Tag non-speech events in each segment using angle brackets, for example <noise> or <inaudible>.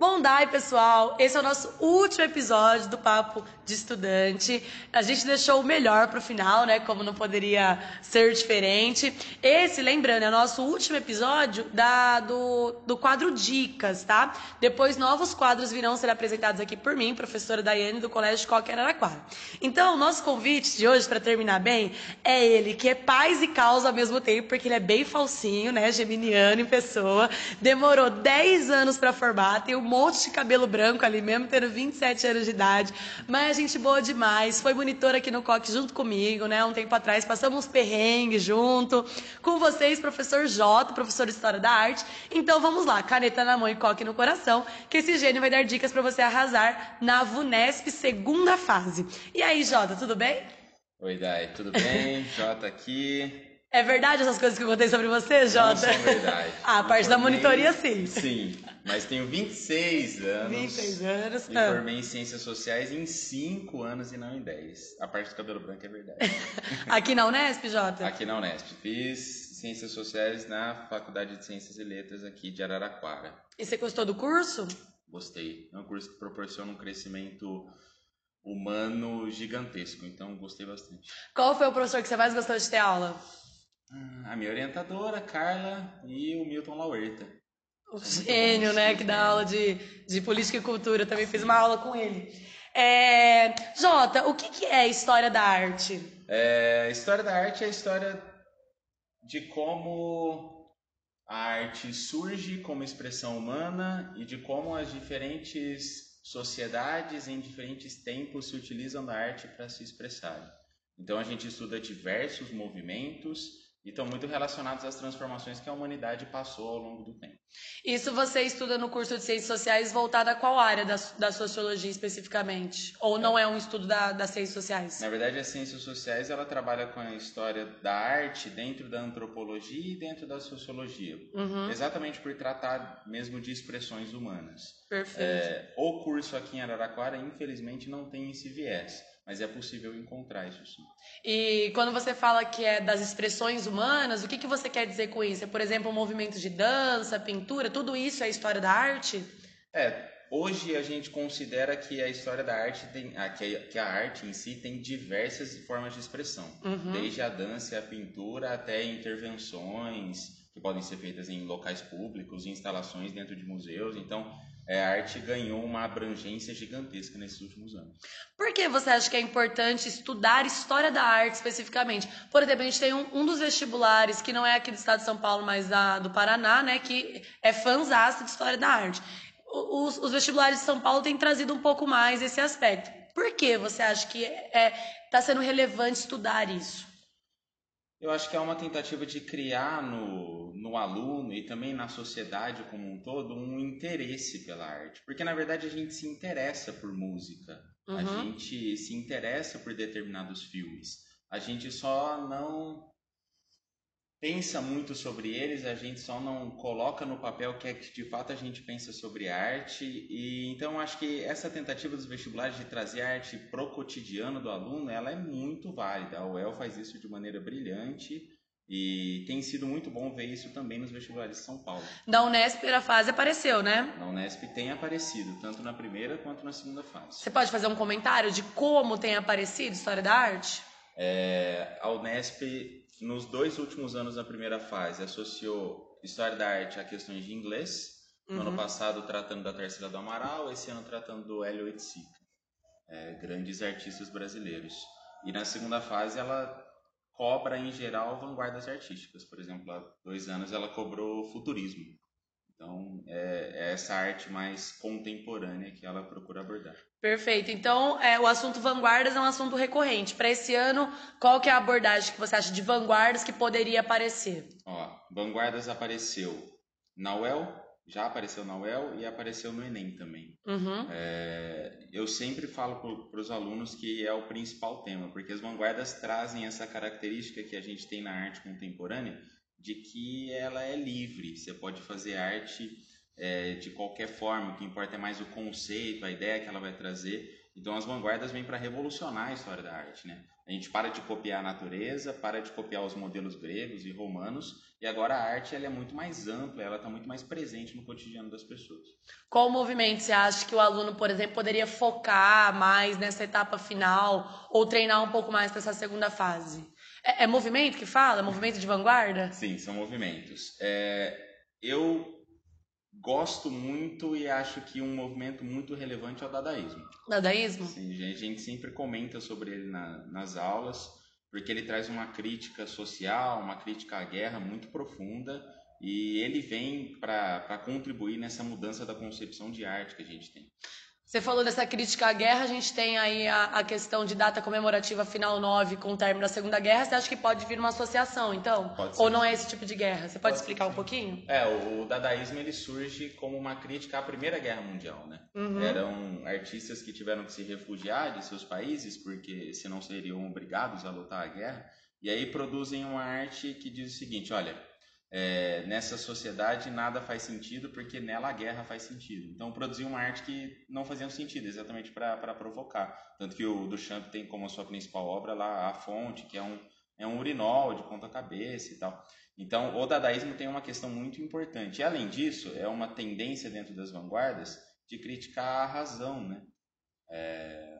Bom dia, pessoal. Esse é o nosso último episódio do Papo de Estudante. A gente deixou o melhor para o final, né? Como não poderia ser diferente. Esse, lembrando, é o nosso último episódio da, do, do quadro Dicas, tá? Depois, novos quadros virão ser apresentados aqui por mim, professora Daiane, do Colégio Coque Araraquara. Então, o nosso convite de hoje, para terminar bem, é ele, que é paz e causa ao mesmo tempo, porque ele é bem falsinho, né? Geminiano em pessoa. Demorou 10 anos para formar, tem um monte de cabelo branco ali mesmo, tendo 27 anos de idade. Mas gente boa demais. Foi monitora aqui no COC junto comigo, né? Um tempo atrás. Passamos uns perrengues junto. Com vocês, professor J, professor de História da Arte. Então vamos lá, caneta na mão e coque no coração, que esse gênio vai dar dicas para você arrasar na VUNESP segunda fase. E aí, Jota, tudo bem? Oi, Dai, tudo bem? <laughs> Jota aqui. É verdade essas coisas que eu contei sobre você, Jota? Não são verdade. <laughs> ah, a parte da monitoria, sim. Sim, mas tenho 26 anos. 26 anos. Me ah. formei em Ciências Sociais em 5 anos e não em 10. A parte do cabelo branco é verdade. <laughs> Aqui na Unesp, Jota? Aqui na Unesp. Fiz Ciências Sociais na Faculdade de Ciências e Letras aqui de Araraquara. E você gostou do curso? Gostei. É um curso que proporciona um crescimento humano gigantesco, então gostei bastante. Qual foi o professor que você mais gostou de ter aula? A minha orientadora, Carla, e o Milton Lauerta. O gênio, né? Que dá aula de, de política e cultura. Também fiz uma aula com ele. É... Jota, o que, que é história da arte? É, história da arte é a história de como a arte surge como expressão humana e de como as diferentes sociedades em diferentes tempos se utilizam da arte para se expressar. Então a gente estuda diversos movimentos e estão muito relacionados às transformações que a humanidade passou ao longo do tempo. Isso você estuda no curso de Ciências Sociais voltado a qual área da, da sociologia especificamente? Ou não é um estudo da, das Ciências Sociais? Na verdade, as Ciências Sociais ela trabalha com a história da arte dentro da antropologia e dentro da sociologia. Uhum. Exatamente por tratar mesmo de expressões humanas. Perfeito. É, o curso aqui em Araraquara, infelizmente, não tem esse viés, mas é possível encontrar isso sim. E quando você fala que é das expressões humanas, o que, que você quer dizer com isso? É, por exemplo, um movimento de dança, pintura, tudo isso é história da arte? É, hoje a gente considera que a história da arte tem, ah, que, a, que a arte em si tem diversas formas de expressão, Uhum. desde a dança e a pintura até intervenções que podem ser feitas em locais públicos, instalações dentro de museus. Então, é, a arte ganhou uma abrangência gigantesca nesses últimos anos. Por que você acha que é importante estudar história da arte especificamente? Por exemplo, a gente tem um, um dos vestibulares, que não é aqui do estado de São Paulo, mas da, do Paraná, né? Que é fãzaço de história da arte. Os, os vestibulares de São Paulo têm trazido um pouco mais esse aspecto. Por que você acha que está sendo relevante estudar isso? Eu acho que é uma tentativa de criar no, no aluno e também na sociedade como um todo um interesse pela arte. Porque, na verdade, a gente se interessa por música, a Uhum. gente se interessa por determinados filmes. A gente só não pensa muito sobre eles, a gente só não coloca no papel o que é que de fato a gente pensa sobre arte. E então acho que essa tentativa dos vestibulares de trazer arte pro cotidiano do aluno, ela é muito válida. A UEL faz isso de maneira brilhante e tem sido muito bom ver isso também nos vestibulares de São Paulo. Da Unesp, a fase apareceu, né? Na Unesp tem aparecido, tanto na primeira quanto na segunda fase. Você pode fazer um comentário de como tem aparecido história da arte? É, a Unesp, nos dois últimos anos da primeira fase, associou História da Arte a questões de inglês. No ano Uhum. passado, tratando da Tarsila do Amaral, esse ano tratando do Hélio Oiticica. É, grandes artistas brasileiros. E na segunda fase, ela cobra, em geral, vanguardas artísticas. Por exemplo, há dois anos ela cobrou futurismo. Então, é, é essa arte mais contemporânea que ela procura abordar. Perfeito. Então, é, o assunto vanguardas é um assunto recorrente. Para esse ano, qual que é a abordagem que você acha de vanguardas que poderia aparecer? Ó, Vanguardas apareceu na UEL, já apareceu na UEL e apareceu no Enem também. Uhum. É, eu sempre falo para os alunos que é o principal tema, porque as vanguardas trazem essa característica que a gente tem na arte contemporânea, de que ela é livre, você pode fazer arte é, de qualquer forma, o que importa é mais o conceito, a ideia que ela vai trazer. Então as vanguardas vêm para revolucionar a história da arte, né? A gente para de copiar a natureza, para de copiar os modelos gregos e romanos, e agora a arte ela é muito mais ampla, ela está muito mais presente no cotidiano das pessoas. Qual movimento você acha que o aluno, por exemplo, poderia focar mais nessa etapa final ou treinar um pouco mais para essa segunda fase? É, é, movimento que fala? Movimento de vanguarda? Sim, são movimentos. É, eu gosto muito e acho que um movimento muito relevante é o dadaísmo. Dadaísmo? Sim, a gente sempre comenta sobre ele na, nas aulas, porque ele traz uma crítica social, uma crítica à guerra muito profunda e ele vem para contribuir nessa mudança da concepção de arte que a gente tem. Você falou dessa crítica à guerra, a gente tem aí a, a, questão de data comemorativa final 9 com o término da Segunda Guerra. Você acha que pode vir uma associação, então? Pode ser. Ou não é esse tipo de guerra? Você pode, pode explicar ser. um pouquinho? É, o, o, dadaísmo ele surge como uma crítica à Primeira Guerra Mundial, né? Uhum. Eram artistas que tiveram que se refugiar de seus países porque senão seriam obrigados a lutar a guerra. E aí produzem uma arte que diz o seguinte, olha, é, nessa sociedade nada faz sentido porque nela a guerra faz sentido. Então produziu uma arte que não fazia sentido, exatamente para provocar. Tanto que o Duchamp tem como sua principal obra lá a fonte, que é um, é um urinol de ponta cabeça e tal. Então o dadaísmo tem uma questão muito importante. E além disso, é uma tendência dentro das vanguardas de criticar a razão, né? É, a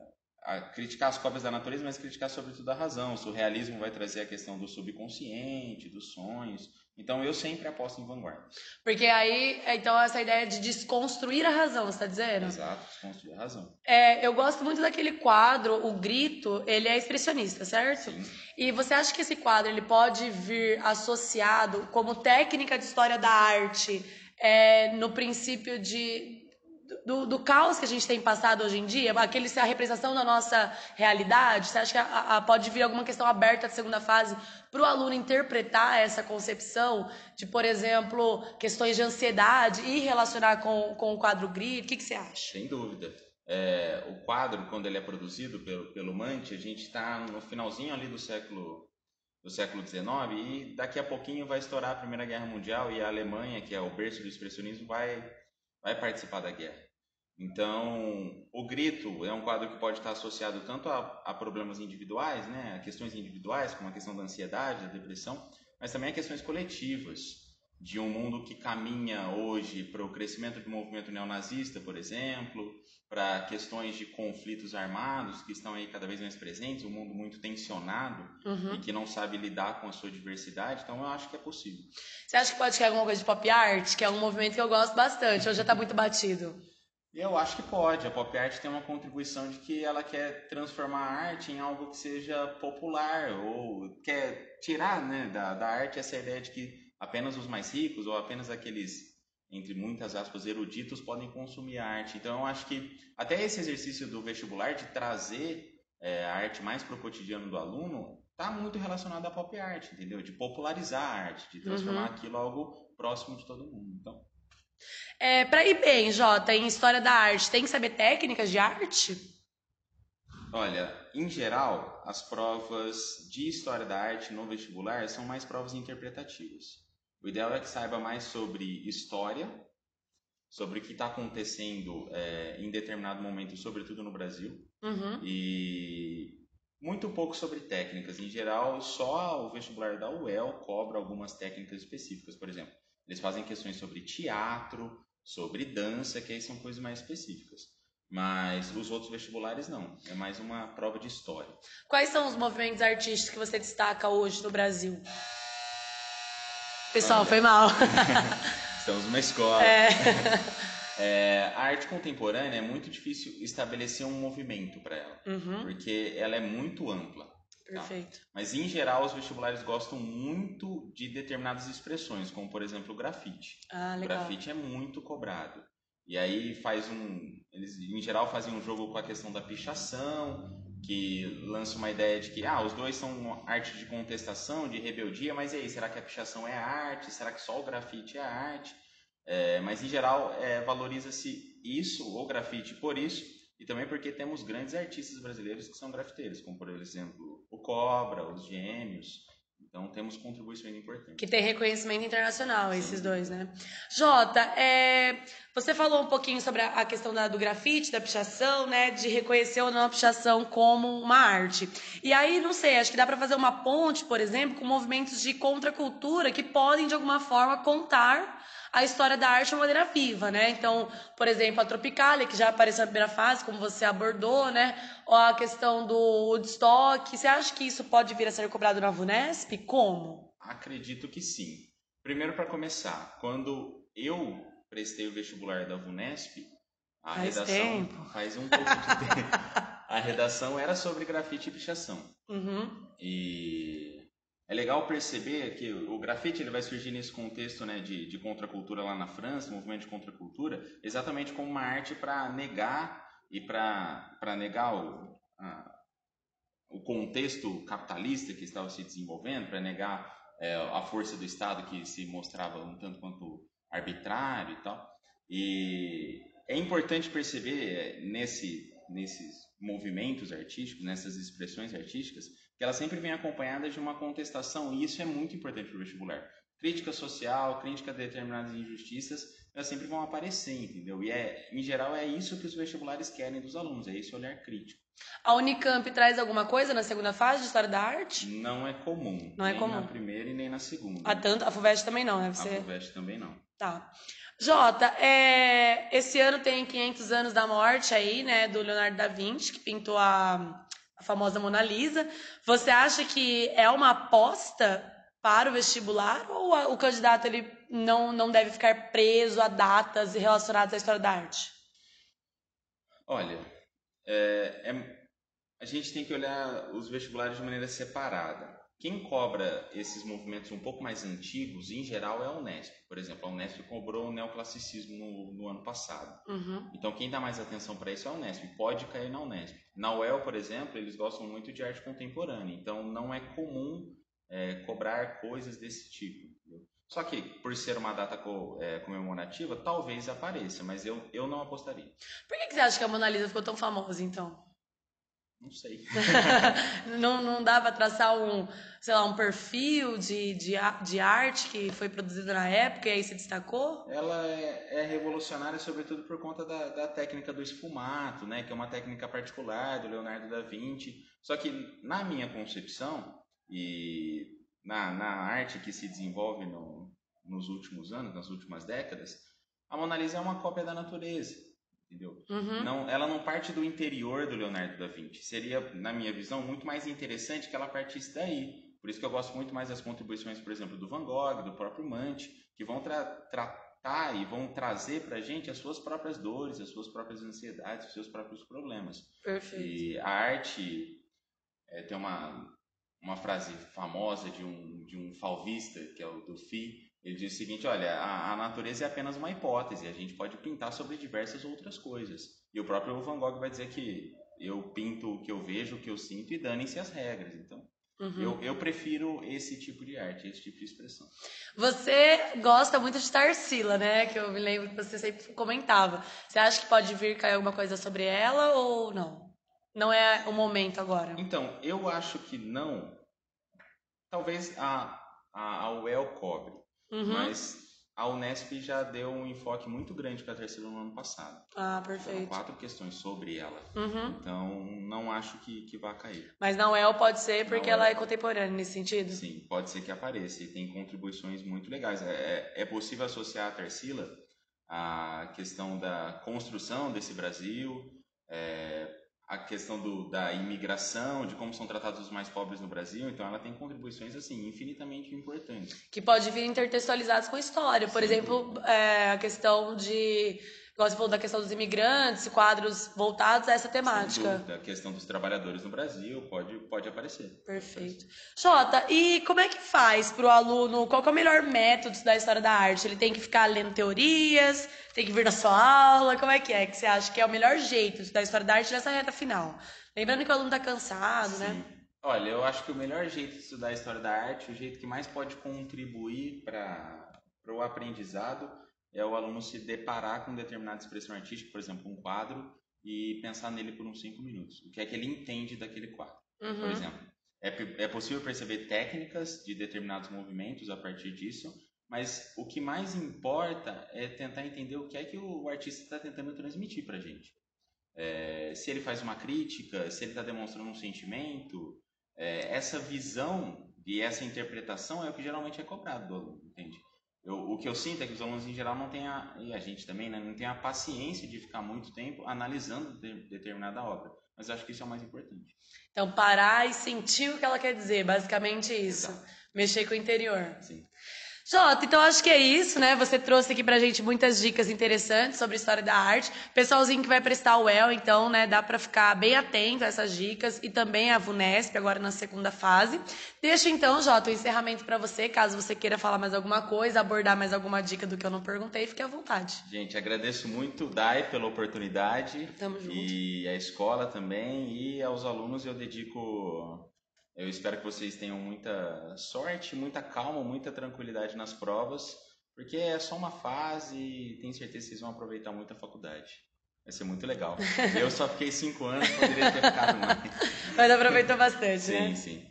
criticar as cópias da natureza, mas criticar sobretudo a razão. O surrealismo vai trazer a questão do subconsciente, dos sonhos. Então eu sempre aposto em vanguarda. Porque aí, então, essa ideia de desconstruir a razão, você está dizendo? Exato, desconstruir a razão. É, eu gosto muito daquele quadro, o Grito, ele é expressionista, certo? Sim. E você acha que esse quadro ele pode vir associado como técnica de história da arte é, no princípio de do, do, caos que a gente tem passado hoje em dia, aquele a representação da nossa realidade, você acha que a, a, pode vir alguma questão aberta de segunda fase para o aluno interpretar essa concepção de, por exemplo, questões de ansiedade e relacionar com, com o quadro grid? O que, que você acha? Sem dúvida. É, o quadro, quando ele é produzido pelo, pelo Mante, a gente está no finalzinho ali do século do século XIX e daqui a pouquinho vai estourar a Primeira Guerra Mundial e a Alemanha, que é o berço do expressionismo, vai vai participar da guerra. Então, o grito é um quadro que pode estar associado tanto a, a, problemas individuais, né, a questões individuais, como a questão da ansiedade, da depressão, mas também a questões coletivas, de um mundo que caminha hoje para o crescimento do movimento neonazista, por exemplo, para questões de conflitos armados que estão aí cada vez mais presentes, um mundo muito tensionado uhum. e que não sabe lidar com a sua diversidade, então eu acho que é possível. Você acha que pode ter alguma coisa de pop art, que é um movimento que eu gosto bastante, ou já está muito batido? Eu acho que pode. A pop art tem uma contribuição de que ela quer transformar a arte em algo que seja popular, ou quer tirar né, da, da arte essa ideia de que apenas os mais ricos ou apenas aqueles, entre muitas aspas, eruditos podem consumir a arte. Então eu acho que até esse exercício do vestibular de trazer é, a arte mais para o cotidiano do aluno está muito relacionado à pop art, entendeu? De popularizar a arte, de transformar uhum. aquilo algo próximo de todo mundo. Então é, para ir bem, Jota, em história da arte, tem que saber técnicas de arte? Olha, em geral, as provas de história da arte no vestibular são mais provas interpretativas. O ideal é que saiba mais sobre história, sobre o que está acontecendo é, em determinado momento, sobretudo no Brasil, uhum. e muito pouco sobre técnicas. Em geral, só o vestibular da UEL cobra algumas técnicas específicas. Por exemplo, eles fazem questões sobre teatro, sobre dança, que aí são coisas mais específicas. Mas os outros vestibulares não. É mais uma prova de história. Quais são os movimentos artísticos que você destaca hoje no Brasil? Pessoal, foi mal. <laughs> Estamos numa escola. É. <laughs> É, a arte contemporânea é muito difícil estabelecer um movimento para ela, uhum. porque ela é muito ampla. Tá? Perfeito. Tá? Mas em geral os vestibulares gostam muito de determinadas expressões, como por exemplo o grafite. Ah, legal. O grafite é muito cobrado. E aí faz um. Eles em geral fazem um jogo com a questão da pichação, que lança uma ideia de que ah, os dois são arte de contestação, de rebeldia, mas e aí, será que a pichação é arte? Será que só o grafite é arte? É, mas em geral é, valoriza-se isso, o grafite, por isso, e também porque temos grandes artistas brasileiros que são grafiteiros, como por exemplo o Cobra, os Gêmeos. Então temos contribuições importantes. Que tem reconhecimento internacional, Sim. esses dois, né? Jota, é, você falou um pouquinho sobre a questão da, do grafite, da pichação, né? De reconhecer ou não a pichação como uma arte. E aí, não sei, acho que dá para fazer uma ponte, por exemplo, com movimentos de contracultura que podem, de alguma forma, contar a história da arte de uma maneira viva, né? Então, por exemplo, a Tropicália, que já apareceu na primeira fase, como você abordou, né? Ou a questão do Woodstock. Você acha que isso pode vir a ser cobrado na VUNESP? Como? Acredito que sim. Primeiro, para começar, quando eu prestei o vestibular da VUNESP, a faz redação tempo. faz um pouco de tempo. <laughs> A redação era sobre grafite e pichação. Uhum. E é legal perceber que o grafite ele vai surgir nesse contexto né, de, de contracultura lá na França, movimento de contracultura, exatamente como uma arte para negar e para negar o, a, o contexto capitalista que estava se desenvolvendo, para negar é, a força do Estado que se mostrava um tanto quanto arbitrário e tal. E é importante perceber é, nesse, nesses movimentos artísticos, nessas expressões artísticas, que ela sempre vem acompanhada de uma contestação, e isso é muito importante para o vestibular. Crítica social, crítica a determinadas injustiças, elas sempre vão aparecer, entendeu? E é, em geral é isso que os vestibulares querem dos alunos, é esse olhar crítico. A Unicamp traz alguma coisa na segunda fase de História da Arte? Não é comum. Não é comum. Nem na primeira e nem na segunda. A, tanto, a FUVEST também não, né? Você... A FUVEST também não. Tá. Jota, é, esse ano tem 500 anos da morte aí, né, do Leonardo da Vinci, que pintou a a famosa Mona Lisa. Você acha que é uma aposta para o vestibular ou o candidato ele não, não deve ficar preso a datas relacionadas à história da arte? Olha, é, é, a gente tem que olhar os vestibulares de maneira separada. Quem cobra esses movimentos um pouco mais antigos, em geral, é a Unesp. Por exemplo, a Unesp cobrou o neoclassicismo no, no ano passado. Uhum. Então, quem dá mais atenção para isso é a Unesp. Pode cair na Unesp. Na UEL, por exemplo, eles gostam muito de arte contemporânea. Então, não é comum é, cobrar coisas desse tipo. Entendeu? Só que, por ser uma data é, comemorativa, talvez apareça, mas eu, eu não apostaria. Por que, que você acha que a Mona Lisa ficou tão famosa, então? Não sei. <laughs> não, não dá para traçar um, sei lá, um perfil de, de, de arte que foi produzido na época e aí se destacou? Ela é, é revolucionária sobretudo por conta da, da, técnica do esfumato, né? Que é uma técnica particular do Leonardo da Vinci. Só que na minha concepção e na, na arte que se desenvolve no, nos últimos anos, nas últimas décadas, a Mona Lisa é uma cópia da natureza entendeu? Uhum. Não, ela não parte do interior do Leonardo da Vinci. Seria, na minha visão, muito mais interessante que ela partisse daí. Por isso que eu gosto muito mais das contribuições, por exemplo, do Van Gogh, do próprio Mante, que vão tra tratar e vão trazer para a gente as suas próprias dores, as suas próprias ansiedades, os seus próprios problemas. Perfeito. E a arte é, tem uma, uma frase famosa de um, de um falvista, que é o Dufy, ele diz o seguinte: olha, a, a, natureza é apenas uma hipótese, a gente pode pintar sobre diversas outras coisas. E o próprio Van Gogh vai dizer que eu pinto o que eu vejo, o que eu sinto e dane-se as regras. Então, uhum. eu, eu prefiro esse tipo de arte, esse tipo de expressão. Você gosta muito de Tarsila, né? Que eu me lembro que você sempre comentava. Você acha que pode vir cair alguma coisa sobre ela ou não? Não é o momento agora? Então, eu acho que não. Talvez a, a, a UEL cobre. Uhum. Mas a Unesp já deu um enfoque muito grande para a terceira no ano passado. Ah, perfeito. Foram quatro questões sobre ela. Uhum. Então, não acho que, que vá cair. Mas na UEL pode ser porque ela é contemporânea nesse sentido? Sim, pode ser que apareça. E tem contribuições muito legais. É, é, é possível associar a Tarsila à questão da construção desse Brasil, é, a questão do, da imigração, de como são tratados os mais pobres no Brasil. Então, ela tem contribuições assim infinitamente importantes. Que pode vir intertextualizadas com a história. Por Sim. exemplo, é, a questão de Igual você falou da questão dos imigrantes, quadros voltados a essa temática. A questão dos trabalhadores no Brasil pode, pode aparecer. Perfeito. Jota, e como é que faz para o aluno? Qual é o melhor método da história da arte? Ele tem que ficar lendo teorias? Tem que vir na sua aula? Como é que é que você acha que é o melhor jeito da história da arte nessa reta final? Lembrando que o aluno está cansado, né? Sim. né? Olha, eu acho que o melhor jeito de estudar a história da arte, o jeito que mais pode contribuir para o aprendizado, é o aluno se deparar com determinada expressão artística, por exemplo, um quadro, e pensar nele por uns cinco minutos. O que é que ele entende daquele quadro. Uhum. Por exemplo, É, é possível perceber técnicas de determinados movimentos a partir disso, mas o que mais importa é tentar entender o que é que o artista está tentando transmitir para a gente. É, se ele faz uma crítica, se ele está demonstrando um sentimento, é, essa visão e essa interpretação é o que geralmente é cobrado do aluno, entende? Eu, o que eu sinto é que os alunos em geral não têm a, e a gente também, né, não tem a paciência de ficar muito tempo analisando de, determinada obra. Mas acho que isso é o mais importante. Então, parar e sentir o que ela quer dizer, basicamente isso. Exato. Mexer com o interior. Sim. Jota, então acho que é isso, né? Você trouxe aqui pra gente muitas dicas interessantes sobre história da arte. Pessoalzinho que vai prestar o UEL, então, né, dá para ficar bem atento a essas dicas e também a VUNESP agora na segunda fase. Deixo então, Jota, o encerramento para você, caso você queira falar mais alguma coisa, abordar mais alguma dica do que eu não perguntei, fique à vontade. Gente, agradeço muito Dai pela oportunidade. Tamo junto. E a escola também e aos alunos eu dedico eu espero que vocês tenham muita sorte, muita calma, muita tranquilidade nas provas, porque é só uma fase e tenho certeza que vocês vão aproveitar muito a faculdade. Vai ser muito legal. <laughs> Eu só fiquei cinco anos, poderia ter ficado mais. Mas aproveitou bastante, sim, né? Sim, sim.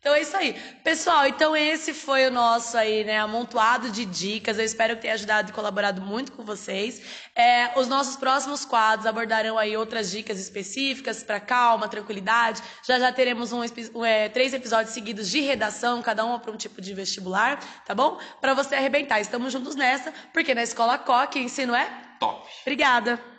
Então é isso aí. Pessoal, então esse foi o nosso aí, né, amontoado de dicas. Eu espero que tenha ajudado e colaborado muito com vocês. É, os nossos próximos quadros abordarão aí outras dicas específicas para calma, tranquilidade. Já já teremos um, é, três episódios seguidos de redação, cada um para um tipo de vestibular, tá bom? Para você arrebentar. Estamos juntos nessa, porque na Escola Coque ensino é top. Obrigada.